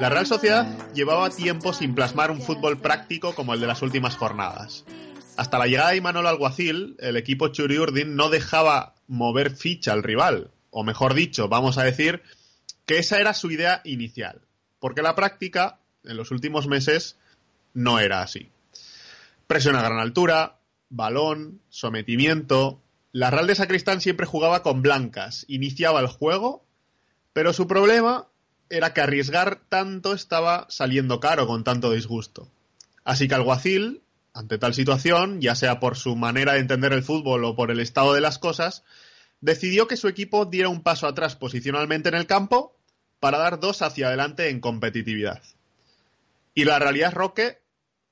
La Real Sociedad llevaba tiempo sin plasmar un fútbol práctico como el de las últimas jornadas. Hasta la llegada de Imanol Alguacil, el equipo Churiurdin no dejaba mover ficha al rival, o mejor dicho, vamos a decir que esa era su idea inicial, porque la práctica en los últimos meses no era así. Presión a gran altura, balón, sometimiento. La Real de Sacristán siempre jugaba con blancas, iniciaba el juego, pero su problema era que arriesgar tanto estaba saliendo caro con tanto disgusto. Así que Alguacil, ante tal situación, ya sea por su manera de entender el fútbol o por el estado de las cosas, decidió que su equipo diera un paso atrás posicionalmente en el campo para dar dos hacia adelante en competitividad. Y la realidad, Roque,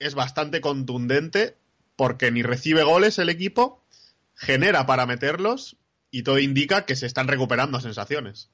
es bastante contundente porque ni recibe goles el equipo, genera para meterlos y todo indica que se están recuperando sensaciones.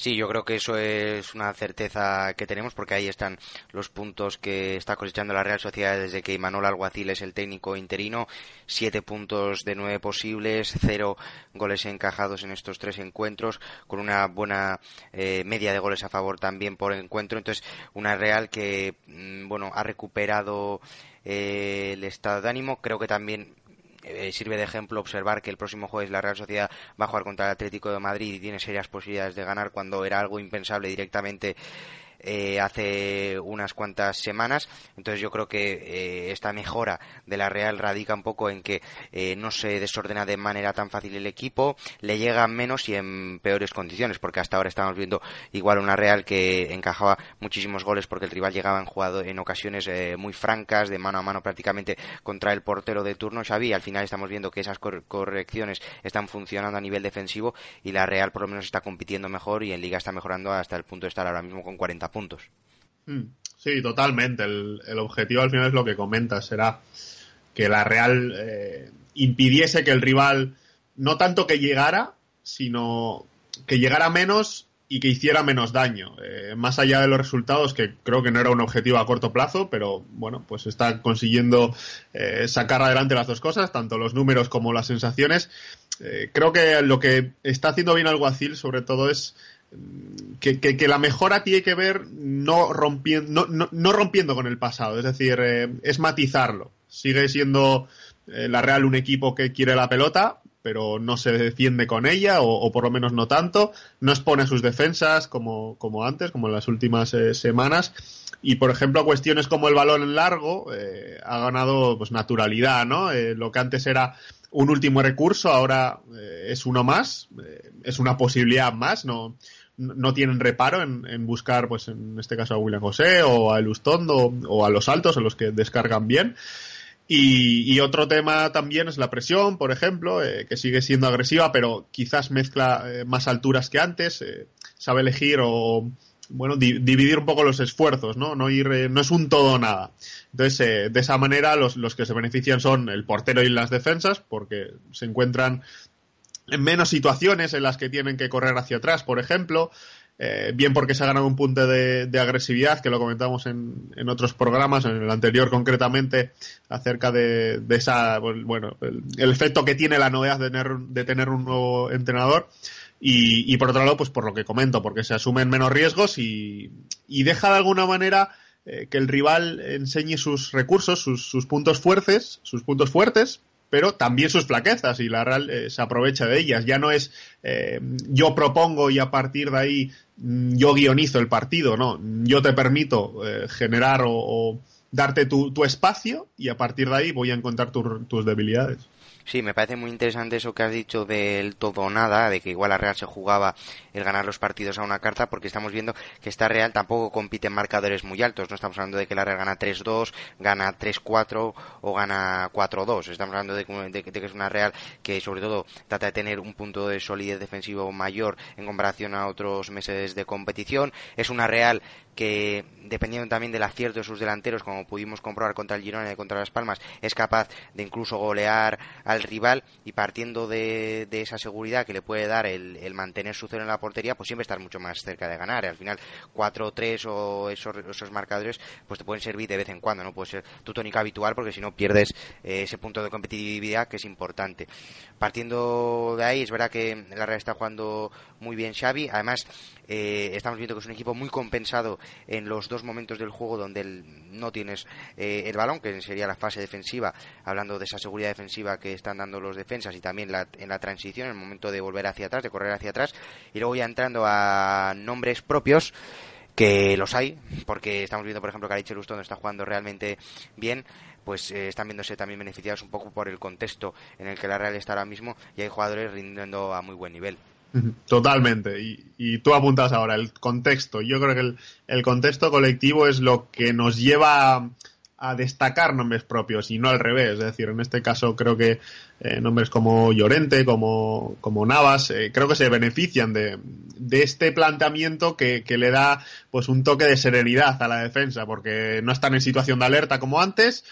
Sí, yo creo que eso es una certeza que tenemos porque ahí están los puntos que está cosechando la Real Sociedad desde que Imanol Alguacil es el técnico interino. Siete puntos de nueve posibles, cero goles encajados en estos tres encuentros, con una buena eh, media de goles a favor también por encuentro. Entonces, una Real que, mm, bueno, ha recuperado eh, el estado de ánimo. Creo que también eh, sirve de ejemplo observar que el próximo jueves la Real Sociedad va a jugar contra el Atlético de Madrid y tiene serias posibilidades de ganar cuando era algo impensable directamente eh, hace unas cuantas semanas. Entonces yo creo que eh, esta mejora de la Real radica un poco en que eh, no se desordena de manera tan fácil el equipo, le llega menos y en peores condiciones, porque hasta ahora estamos viendo igual una Real que encajaba muchísimos goles porque el rival llegaba en jugado en ocasiones muy francas, de mano a mano prácticamente contra el portero de turno Xavi. Al final estamos viendo que esas correcciones están funcionando a nivel defensivo y la Real por lo menos está compitiendo mejor y en Liga está mejorando hasta el punto de estar ahora mismo con 40 puntos. Hmm. Sí, totalmente. El, objetivo al final es lo que comentas, será que la Real eh, impidiese que el rival no tanto que llegara, sino que llegara menos y que hiciera menos daño. Eh, más allá de los resultados, que creo que no era un objetivo a corto plazo, pero bueno, pues está consiguiendo eh, sacar adelante las dos cosas, tanto los números como las sensaciones. creo que lo que está haciendo bien Alguacil, sobre todo, es que, la mejora tiene que ver no rompiendo, con el pasado, es decir, eh, es matizarlo. Sigue siendo eh, la Real un equipo que quiere la pelota, pero no se defiende con ella, o, por lo menos no tanto. No expone sus defensas como, antes, como en las últimas eh, semanas. Y, por ejemplo, cuestiones como el balón largo ha ganado pues, naturalidad, ¿no? lo que antes era un último recurso, ahora es uno más, es una posibilidad más, no, no tienen reparo en, buscar, pues en este caso a William José o a Elustondo o a los altos, en los que descargan bien. Y, otro tema también es la presión, por ejemplo, eh, que sigue siendo agresiva, pero quizás mezcla eh, más alturas que antes, eh, sabe elegir o, bueno, dividir un poco los esfuerzos, ¿no? No ir, no es un todo o nada. Entonces, de esa manera, los, los que se benefician son el portero y las defensas, porque se encuentran en menos situaciones en las que tienen que correr hacia atrás, por ejemplo, eh, bien porque se ha ganado un punto de, agresividad, que lo comentamos en, en, otros programas, en el anterior concretamente, acerca de, esa, bueno, el, efecto que tiene la novedad de tener, de tener un nuevo entrenador. Y, por otro lado, pues por lo que comento, porque se asumen menos riesgos y, deja de alguna manera eh, que el rival enseñe sus recursos, sus, sus puntos fuertes, sus puntos fuertes, pero también sus flaquezas y la Real eh, se aprovecha de ellas. Ya no es eh, yo propongo y a partir de ahí mm, yo guionizo el partido, no. Yo te permito eh, generar o, darte tu, espacio y a partir de ahí voy a encontrar tus debilidades. Sí, me parece muy interesante eso que has dicho del todo o nada, de que igual la Real se jugaba el ganar los partidos a una carta, porque estamos viendo que esta Real tampoco compite en marcadores muy altos. No estamos hablando de que la Real gana 3-2, gana 3-4 o gana 4-2. Estamos hablando de, que es una Real que sobre todo trata de tener un punto de solidez defensivo mayor en comparación a otros meses de competición. Es una Real que dependiendo también del acierto de sus delanteros, como pudimos comprobar contra el Girona y contra Las Palmas, es capaz de incluso golear al rival y partiendo de, esa seguridad que le puede dar el, mantener su cero en la portería, pues siempre estar mucho más cerca de ganar. al final, 4-3 o esos, esos, marcadores, pues te pueden servir de vez en cuando, no puede ser tu tónica habitual porque si no pierdes eh, ese punto de competitividad que es importante. Partiendo de ahí, es verdad que la Real está jugando muy bien Xavi, además eh, estamos viendo que es un equipo muy compensado en los dos momentos del juego donde no tienes eh, el balón, que sería la fase defensiva, hablando de esa seguridad defensiva que están dando los defensas y también en la transición, en el momento de volver hacia atrás, de correr hacia atrás, y luego ya entrando a nombres propios que los hay, porque estamos viendo, por ejemplo, que Ariche Lustondo está jugando realmente bien, pues eh, están viéndose también beneficiados un poco por el contexto en el que la Real está ahora mismo y hay jugadores rindiendo a muy buen nivel. Totalmente. Y, tú apuntas ahora el contexto. Yo creo que el, contexto colectivo es lo que nos lleva a, destacar nombres propios y no al revés. Es decir, en este caso creo que eh, nombres como Llorente, como, como Navas, eh, creo que se benefician de, este planteamiento que, le da pues un toque de serenidad a la defensa porque no están en situación de alerta como antes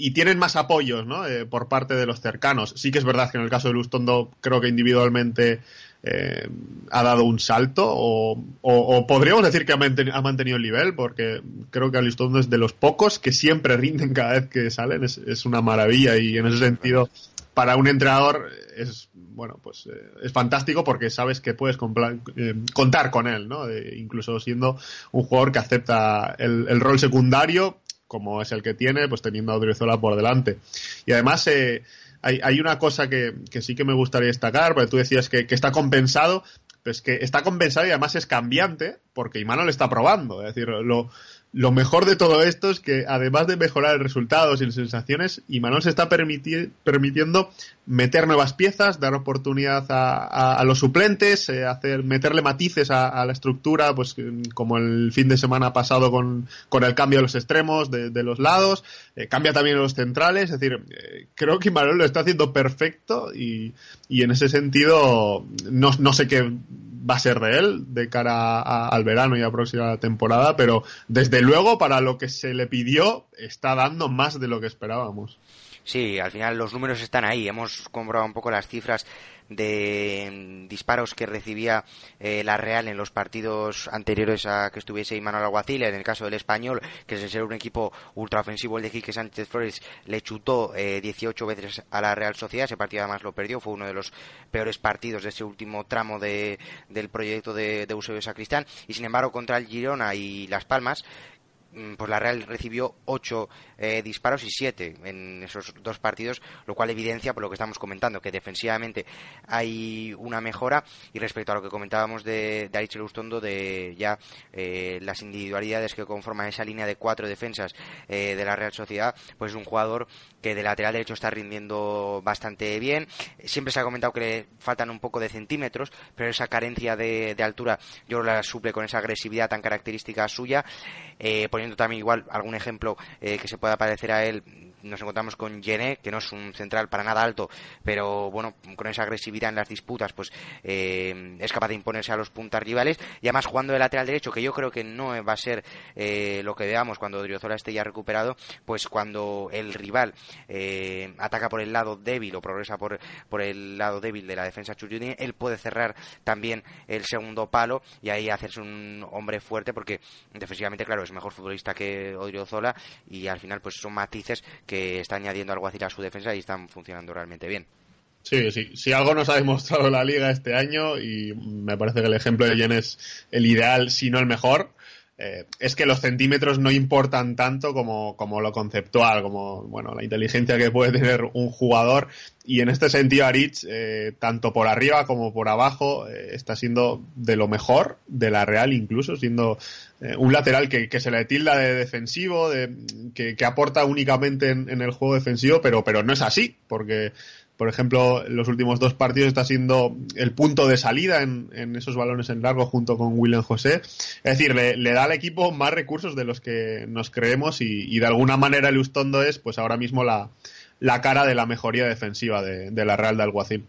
y tienen más apoyos ¿no? Eh, por parte de los cercanos. Sí que es verdad que en el caso de Lustondo creo que individualmente eh, ha dado un salto o, podríamos decir que ha mantenido, el nivel porque creo que Alistondo es de los pocos que siempre rinden cada vez que salen es, una maravilla y en ese sentido para un entrenador es bueno pues eh, es fantástico porque sabes que puedes contar con él no incluso siendo un jugador que acepta el, rol secundario como es el que tiene pues teniendo a Odriozola por delante y además eh, hay, hay una cosa que, que, sí que me gustaría destacar, porque tú decías que, que está compensado, pues que está compensado y además es cambiante, porque Imanol está probando. Es decir, lo, lo mejor de todo esto es que además de mejorar el resultado y sensaciones, Imanol se está permitiendo meter nuevas piezas, dar oportunidad a, los suplentes, eh, hacer, meterle matices a, la estructura, pues como el fin de semana pasado con, el cambio de los extremos, de, los lados, eh, cambia también los centrales, es decir, eh, creo que Imanol lo está haciendo perfecto y, y en ese sentido no, no sé qué va a ser de de cara al verano y a próxima temporada, pero desde luego para lo que se le pidió está dando más de lo que esperábamos. Sí, al final los números están ahí. Hemos comprobado un poco las cifras de disparos que recibía eh, la Real en los partidos anteriores a que estuviese Imanol Alguacil. En el caso del Español, que es ser un equipo ultraofensivo, el de Quique Sánchez Flores le chutó eh, 18 veces a la Real Sociedad. Ese partido además lo perdió. Fue uno de los peores partidos de ese último tramo de, del proyecto de, de Sacristán. Y sin embargo, contra el Girona y Las Palmas, Mm, pues la Real recibió ocho eh, disparos y siete en esos dos partidos, lo cual evidencia por lo que estamos comentando que defensivamente hay una mejora y respecto a lo que comentábamos de, de Arichel Ustondo de ya eh, las individualidades que conforman esa línea de cuatro defensas eh, de la Real Sociedad, pues es un jugador que de lateral derecho está rindiendo bastante bien. Siempre se ha comentado que le faltan un poco de centímetros, pero esa carencia de, altura yo la suple con esa agresividad tan característica suya. Poniendo también igual algún ejemplo eh, que se pueda parecer a él, nos encontramos con Gené, que no es un central para nada alto, pero bueno, con esa agresividad en las disputas, pues eh, es capaz de imponerse a los puntas rivales. Y además jugando de lateral derecho, que yo creo que no va a ser eh, lo que veamos cuando Odriozola esté ya recuperado, pues cuando el rival ataca por el lado débil o progresa por, por el lado débil de la defensa Chuyuni, él puede cerrar también el segundo palo y ahí hacerse un hombre fuerte porque defensivamente, claro, es mejor futbolista que Odriozola y al final pues son matices que está añadiendo algo a su defensa y están funcionando realmente bien. Sí, sí. Si algo nos ha demostrado la liga este año, y me parece que el ejemplo de Jen es el ideal, si no el mejor, eh, es que los centímetros no importan tanto como, como, lo conceptual, como bueno, la inteligencia que puede tener un jugador. Y en este sentido, Aritz, eh, tanto por arriba como por abajo, eh, está siendo de lo mejor de la Real, incluso siendo un lateral que, se le tilda de defensivo, de, que, aporta únicamente en, en, el juego defensivo, pero, pero no es así, porque por ejemplo, los últimos dos partidos está siendo el punto de salida en, esos balones en largo junto con William José. Es decir, le, da al equipo más recursos de los que nos creemos y, de alguna manera el Ustondo es, pues ahora mismo, la, cara de la mejoría defensiva de, la Real de Alguacil.